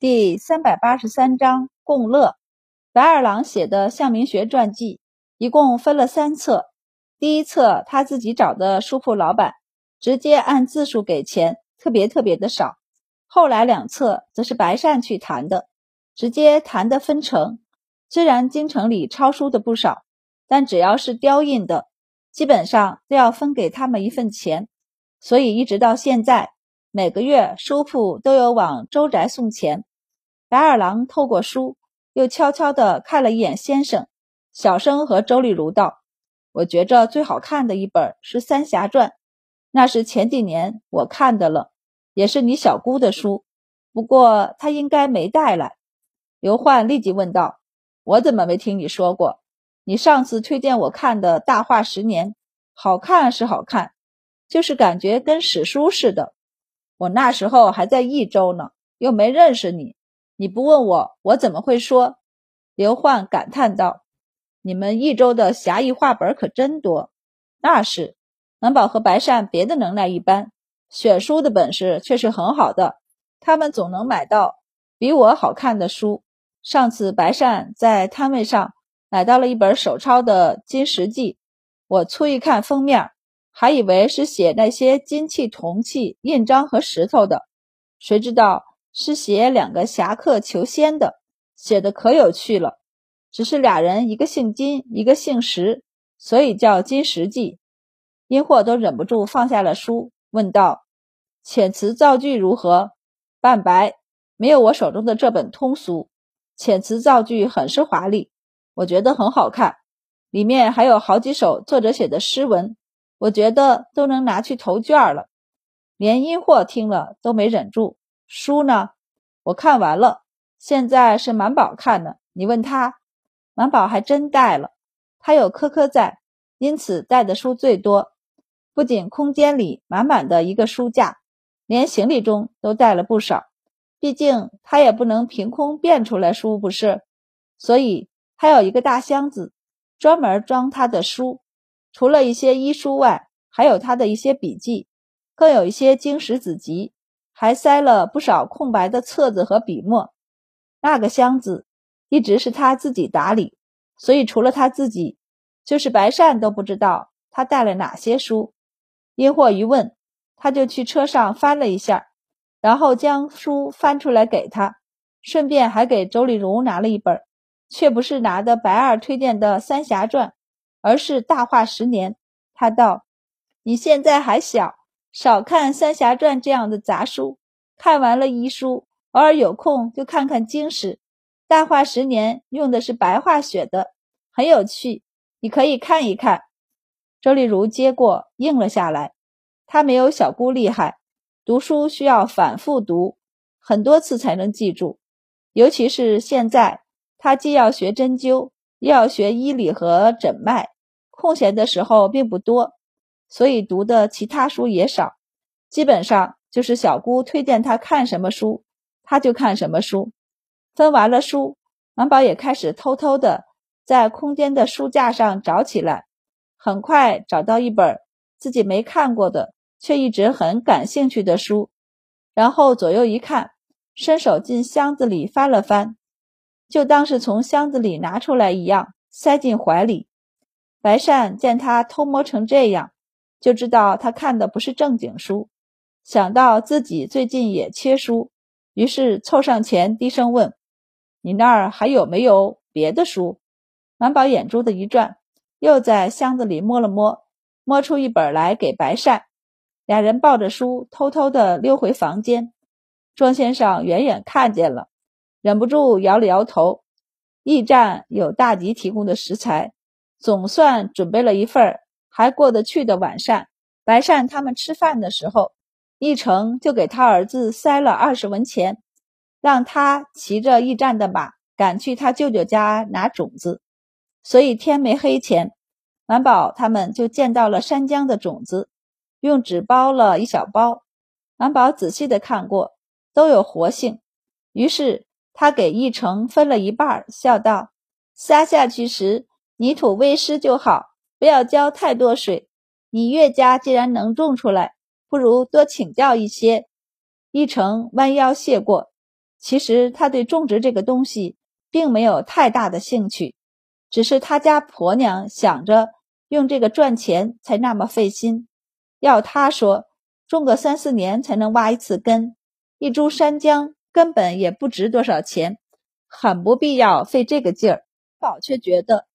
第三百八十三章共乐。白二郎写的向明学传记一共分了三册。第一册他自己找的书铺老板，直接按字数给钱，特别特别的少。后来两册则是白善去谈的，直接谈的分成。虽然京城里抄书的不少，但只要是雕印的，基本上都要分给他们一份钱。所以一直到现在，每个月书铺都有往周宅送钱。白二郎透过书，又悄悄地看了一眼先生，小声和周丽如道：“我觉着最好看的一本是《三侠传》，那是前几年我看的了，也是你小姑的书，不过她应该没带来。”刘焕立即问道：“我怎么没听你说过？你上次推荐我看的《大话十年》，好看是好看，就是感觉跟史书似的。我那时候还在益州呢，又没认识你。”你不问我，我怎么会说？刘焕感叹道：“你们益州的侠义话本可真多。”那是，满宝和白善别的能耐一般，选书的本事却是很好的。他们总能买到比我好看的书。上次白善在摊位上买到了一本手抄的《金石记》，我粗一看封面，还以为是写那些金器、铜器、印章和石头的，谁知道。是写两个侠客求仙的，写的可有趣了。只是俩人，一个姓金，一个姓石，所以叫《金石记》。殷霍都忍不住放下了书，问道：“遣词造句如何？”半白，没有我手中的这本通俗。遣词造句很是华丽，我觉得很好看。里面还有好几首作者写的诗文，我觉得都能拿去投卷了。连殷霍听了都没忍住。书呢？我看完了，现在是满宝看呢。你问他，满宝还真带了，他有科科在，因此带的书最多。不仅空间里满满的一个书架，连行李中都带了不少。毕竟他也不能凭空变出来书，不是？所以他有一个大箱子，专门装他的书。除了一些医书外，还有他的一些笔记，更有一些经史子集。还塞了不少空白的册子和笔墨，那个箱子一直是他自己打理，所以除了他自己，就是白善都不知道他带了哪些书。因祸一问，他就去车上翻了一下，然后将书翻出来给他，顺便还给周丽如拿了一本，却不是拿的白二推荐的《三侠传》，而是《大话十年》。他道：“你现在还小。”少看《三侠传》这样的杂书，看完了医书，偶尔有空就看看经史。《大话十年》用的是白话写的，很有趣，你可以看一看。周丽如接过，应了下来。她没有小姑厉害，读书需要反复读很多次才能记住，尤其是现在，她既要学针灸，又要学医理和诊脉，空闲的时候并不多。所以读的其他书也少，基本上就是小姑推荐他看什么书，他就看什么书。分完了书，满宝也开始偷偷的在空间的书架上找起来。很快找到一本自己没看过的，却一直很感兴趣的书，然后左右一看，伸手进箱子里翻了翻，就当是从箱子里拿出来一样，塞进怀里。白善见他偷摸成这样。就知道他看的不是正经书，想到自己最近也缺书，于是凑上前低声问：“你那儿还有没有别的书？”满宝眼珠子一转，又在箱子里摸了摸，摸出一本来给白善。俩人抱着书偷偷的溜回房间。庄先生远远看见了，忍不住摇了摇头。驿站有大吉提供的食材，总算准备了一份。还过得去的晚膳，白善他们吃饭的时候，一成就给他儿子塞了二十文钱，让他骑着驿站的马赶去他舅舅家拿种子。所以天没黑前，满宝他们就见到了山姜的种子，用纸包了一小包。满宝仔细的看过，都有活性。于是他给一成分了一半，笑道：“撒下去时泥土微湿就好。”不要浇太多水。你岳家既然能种出来，不如多请教一些。一成弯腰谢过，其实他对种植这个东西并没有太大的兴趣，只是他家婆娘想着用这个赚钱，才那么费心。要他说，种个三四年才能挖一次根，一株山姜根本也不值多少钱，很不必要费这个劲儿。宝却觉得，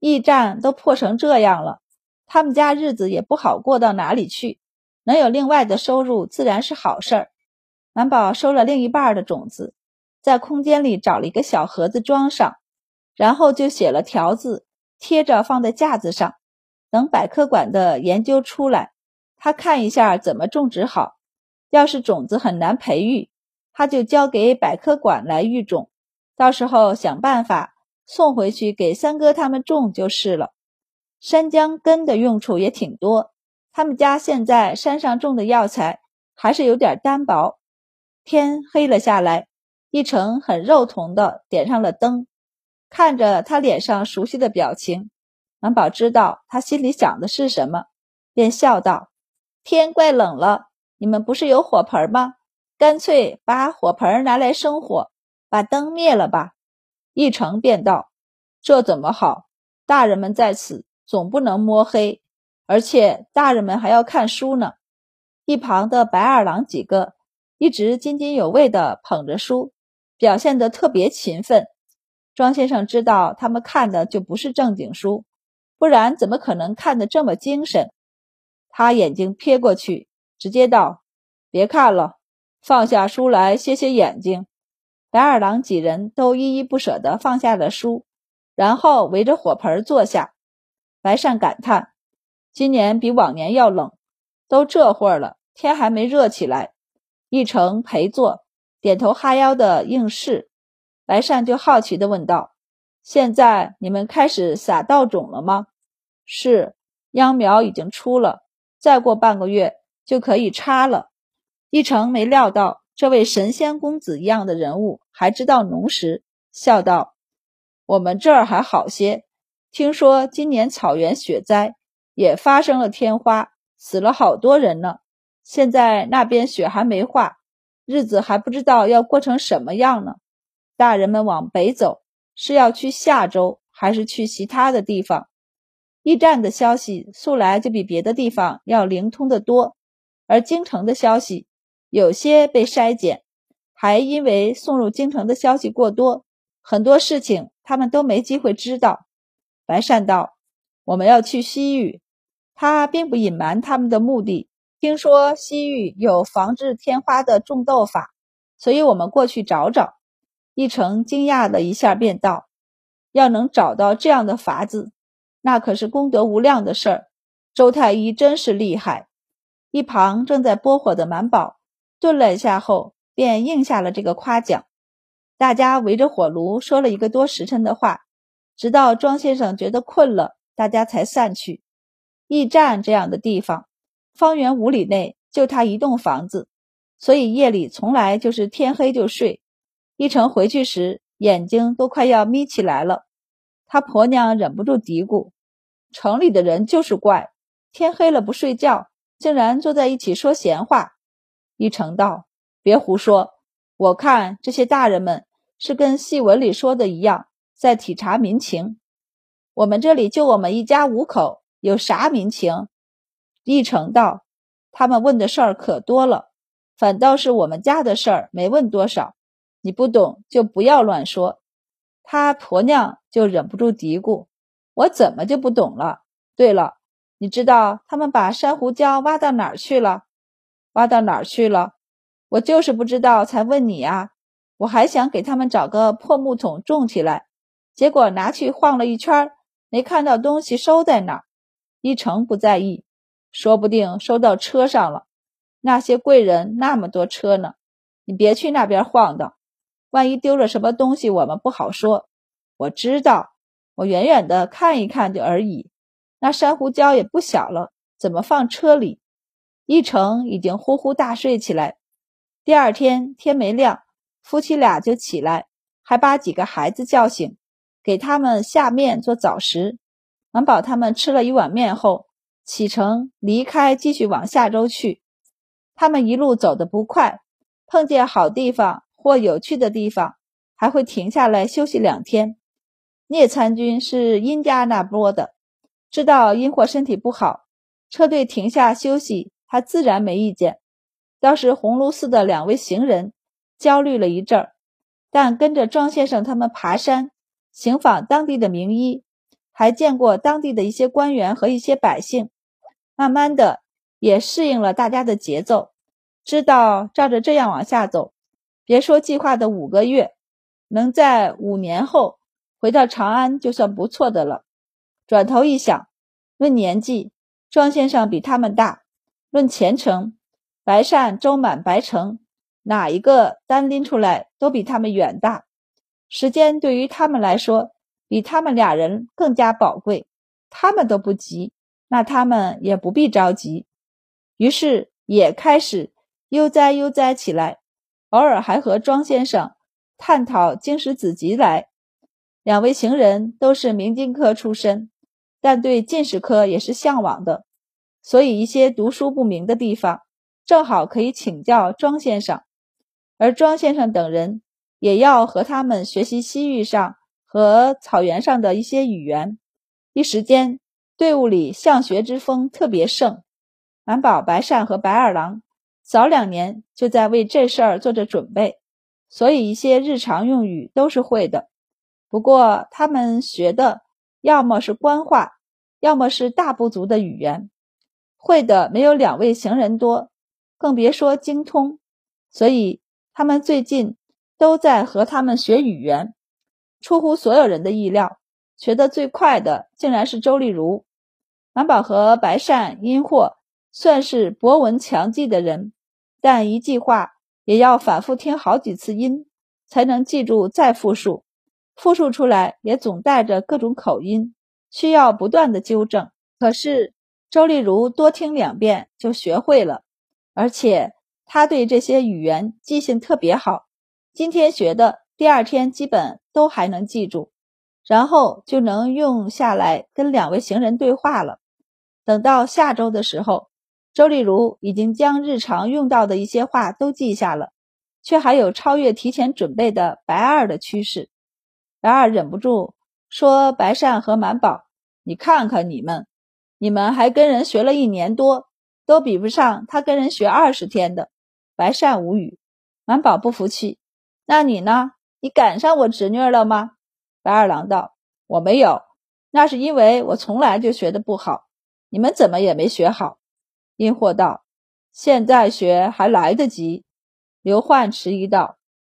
驿站都破成这样了，他们家日子也不好过到哪里去，能有另外的收入自然是好事儿。满宝收了另一半的种子，在空间里找了一个小盒子装上，然后就写了条子，贴着放在架子上，等百科馆的研究出来。他看一下怎么种植好，要是种子很难培育，他就交给百科馆来育种，到时候想办法送回去给三哥他们种就是了。山姜根的用处也挺多，他们家现在山上种的药材还是有点单薄。天黑了下来，一成很肉疼的点上了灯，看着他脸上熟悉的表情，满宝知道他心里想的是什么，便笑道。天怪冷了，你们不是有火盆吗？干脆把火盆拿来生火，把灯灭了吧。一成便道：“这怎么好？大人们在此，总不能摸黑，而且大人们还要看书呢。”一旁的白二郎几个一直津津有味地捧着书，表现得特别勤奋。庄先生知道他们看的就不是正经书，不然怎么可能看得这么精神？他眼睛瞥过去，直接道：“别看了，放下书来歇歇眼睛。”白二郎几人都依依不舍地放下了书，然后围着火盆坐下。白善感叹：“今年比往年要冷，都这会儿了，天还没热起来。”一成陪坐，点头哈腰的应是。白善就好奇地问道：“现在你们开始撒稻种了吗？”“是，秧苗已经出了。”再过半个月就可以插了。一成没料到这位神仙公子一样的人物还知道农时，笑道：“我们这儿还好些，听说今年草原雪灾也发生了天花，死了好多人呢。现在那边雪还没化，日子还不知道要过成什么样呢。大人们往北走，是要去夏州，还是去其他的地方？”驿站的消息素来就比别的地方要灵通得多，而京城的消息有些被筛减，还因为送入京城的消息过多，很多事情他们都没机会知道。白善道：“我们要去西域。”他并不隐瞒他们的目的。听说西域有防治天花的种豆法，所以我们过去找找。一成惊讶了一下，便道：“要能找到这样的法子。”那可是功德无量的事儿，周太医真是厉害。一旁正在拨火的满宝顿了一下后，便应下了这个夸奖。大家围着火炉说了一个多时辰的话，直到庄先生觉得困了，大家才散去。驿站这样的地方，方圆五里内就他一栋房子，所以夜里从来就是天黑就睡。一成回去时，眼睛都快要眯起来了。他婆娘忍不住嘀咕：“城里的人就是怪，天黑了不睡觉，竟然坐在一起说闲话。”一成道：“别胡说，我看这些大人们是跟戏文里说的一样，在体察民情。我们这里就我们一家五口，有啥民情？”一成道：“他们问的事儿可多了，反倒是我们家的事儿没问多少。你不懂就不要乱说。”他婆娘就忍不住嘀咕：“我怎么就不懂了？对了，你知道他们把珊瑚礁挖到哪儿去了？挖到哪儿去了？我就是不知道，才问你啊！我还想给他们找个破木桶种起来，结果拿去晃了一圈，没看到东西收在哪儿。一成不在意，说不定收到车上了。那些贵人那么多车呢，你别去那边晃荡。”万一丢了什么东西，我们不好说。我知道，我远远的看一看就而已。那珊瑚礁也不小了，怎么放车里？一成已经呼呼大睡起来。第二天天没亮，夫妻俩就起来，还把几个孩子叫醒，给他们下面做早食。满宝他们吃了一碗面后，启程离开，继续往下周去。他们一路走得不快，碰见好地方。或有趣的地方，还会停下来休息两天。聂参军是殷家那波的，知道殷霍身体不好，车队停下休息，他自然没意见。倒是鸿胪寺的两位行人焦虑了一阵儿，但跟着庄先生他们爬山，行访当地的名医，还见过当地的一些官员和一些百姓，慢慢的也适应了大家的节奏，知道照着这样往下走，别说计划的五个月，能在五年后回到长安就算不错的了。转头一想，论年纪，庄先生比他们大；论前程，白善、周满、白成，哪一个单拎出来都比他们远大。时间对于他们来说，比他们俩人更加宝贵。他们都不急，那他们也不必着急。于是也开始悠哉悠哉起来，偶尔还和庄先生探讨经史子集来。两位行人都是明经科出身，但对进士科也是向往的，所以一些读书不明的地方。正好可以请教庄先生，而庄先生等人也要和他们学习西域上和草原上的一些语言。一时间，队伍里向学之风特别盛。满宝、白善和白二郎早两年就在为这事儿做着准备，所以一些日常用语都是会的。不过他们学的要么是官话，要么是大部族的语言，会的没有两位行人多。更别说精通，所以他们最近都在和他们学语言。出乎所有人的意料，学得最快的竟然是周丽如。满宝和白善、殷霍算是博闻强记的人，但一句话也要反复听好几次音才能记住再复述，复述出来也总带着各种口音，需要不断的纠正。可是周丽如多听两遍就学会了。而且他对这些语言记性特别好，今天学的，第二天基本都还能记住，然后就能用下来跟两位行人对话了。等到下周的时候，周丽如已经将日常用到的一些话都记下了，却还有超越提前准备的白二的趋势。白二忍不住说：“白善和满宝，你看看你们，你们还跟人学了一年多。”都比不上他跟人学二十天的。白善无语，满宝不服气。那你呢？你赶上我侄女了吗？白二郎道：“我没有，那是因为我从来就学的不好。你们怎么也没学好？”殷霍道：“现在学还来得及。”刘焕迟疑道：“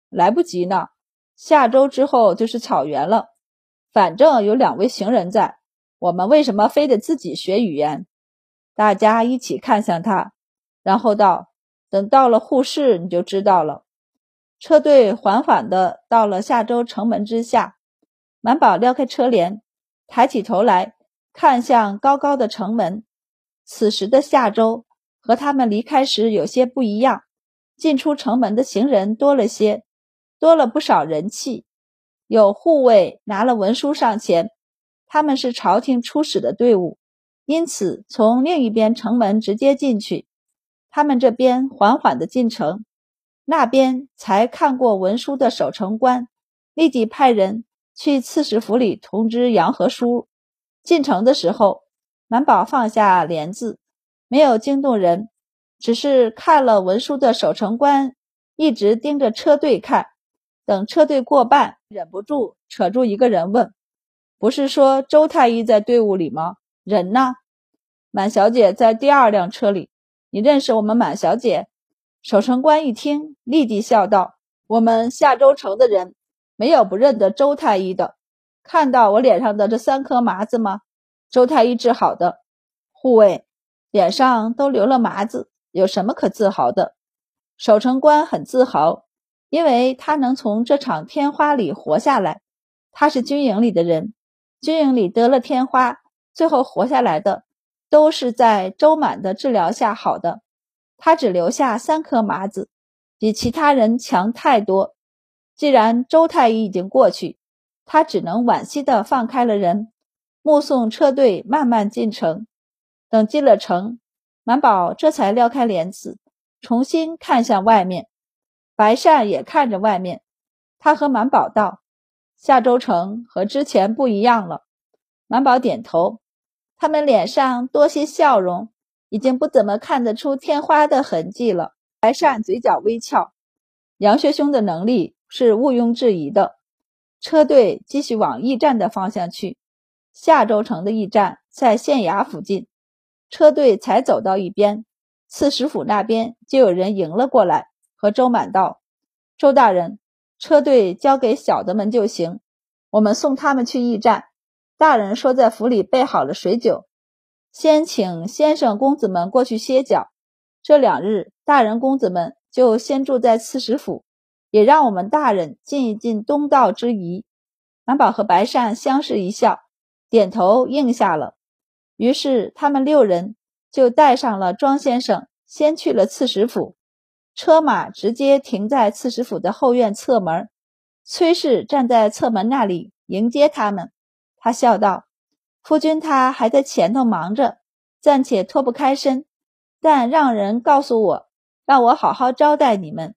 来不及呢，下周之后就是草原了。反正有两位行人在，我们为什么非得自己学语言？”大家一起看向他，然后道：“等到了护市，你就知道了。”车队缓缓地到了下周城门之下，满宝撩开车帘，抬起头来看向高高的城门。此时的下周和他们离开时有些不一样，进出城门的行人多了些，多了不少人气。有护卫拿了文书上前，他们是朝廷出使的队伍。因此，从另一边城门直接进去，他们这边缓缓的进城，那边才看过文书的守城官立即派人去刺史府里通知杨和书。进城的时候，满宝放下帘子，没有惊动人，只是看了文书的守城官一直盯着车队看，等车队过半，忍不住扯住一个人问：“不是说周太医在队伍里吗？人呢？”满小姐在第二辆车里，你认识我们满小姐？守城官一听，立即笑道：“我们下周城的人没有不认得周太医的。看到我脸上的这三颗麻子吗？周太医治好的。护卫脸上都留了麻子，有什么可自豪的？”守城官很自豪，因为他能从这场天花里活下来。他是军营里的人，军营里得了天花，最后活下来的。都是在周满的治疗下好的，他只留下三颗麻子，比其他人强太多。既然周太医已经过去，他只能惋惜地放开了人，目送车队慢慢进城。等进了城，满宝这才撩开帘子，重新看向外面。白善也看着外面，他和满宝道：“夏州城和之前不一样了。”满宝点头，他们脸上多些笑容，已经不怎么看得出天花的痕迹了。白善嘴角微翘，杨学兄的能力是毋庸置疑的。车队继续往驿站的方向去，夏州城的驿站在县衙附近。车队才走到一边，刺史府那边就有人迎了过来，和周满道：“周大人，车队交给小的们就行，我们送他们去驿站。大人说在府里备好了水酒，先请先生公子们过去歇脚。这两日，大人公子们就先住在刺史府。”也让我们大人尽一尽东道之谊。满宝和白善相视一笑，点头应下了。于是他们六人就带上了庄先生，先去了刺史府。车马直接停在刺史府的后院侧门。崔氏站在侧门那里迎接他们。他笑道：“夫君他还在前头忙着，暂且脱不开身，但让人告诉我，让我好好招待你们。”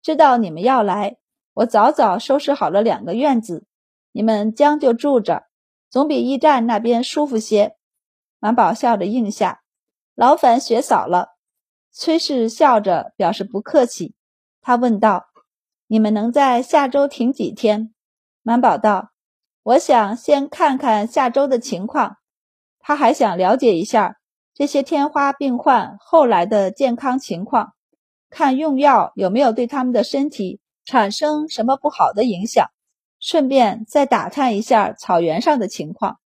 知道你们要来，我早早收拾好了两个院子，你们将就住着，总比驿站那边舒服些。满宝笑着应下，劳烦雪嫂了。崔氏笑着表示不客气。他问道：“你们能在下周停几天？”满宝道：“我想先看看下周的情况。他还想了解一下这些天花病患后来的健康情况。”看用药有没有对他们的身体产生什么不好的影响，顺便再打探一下草原上的情况。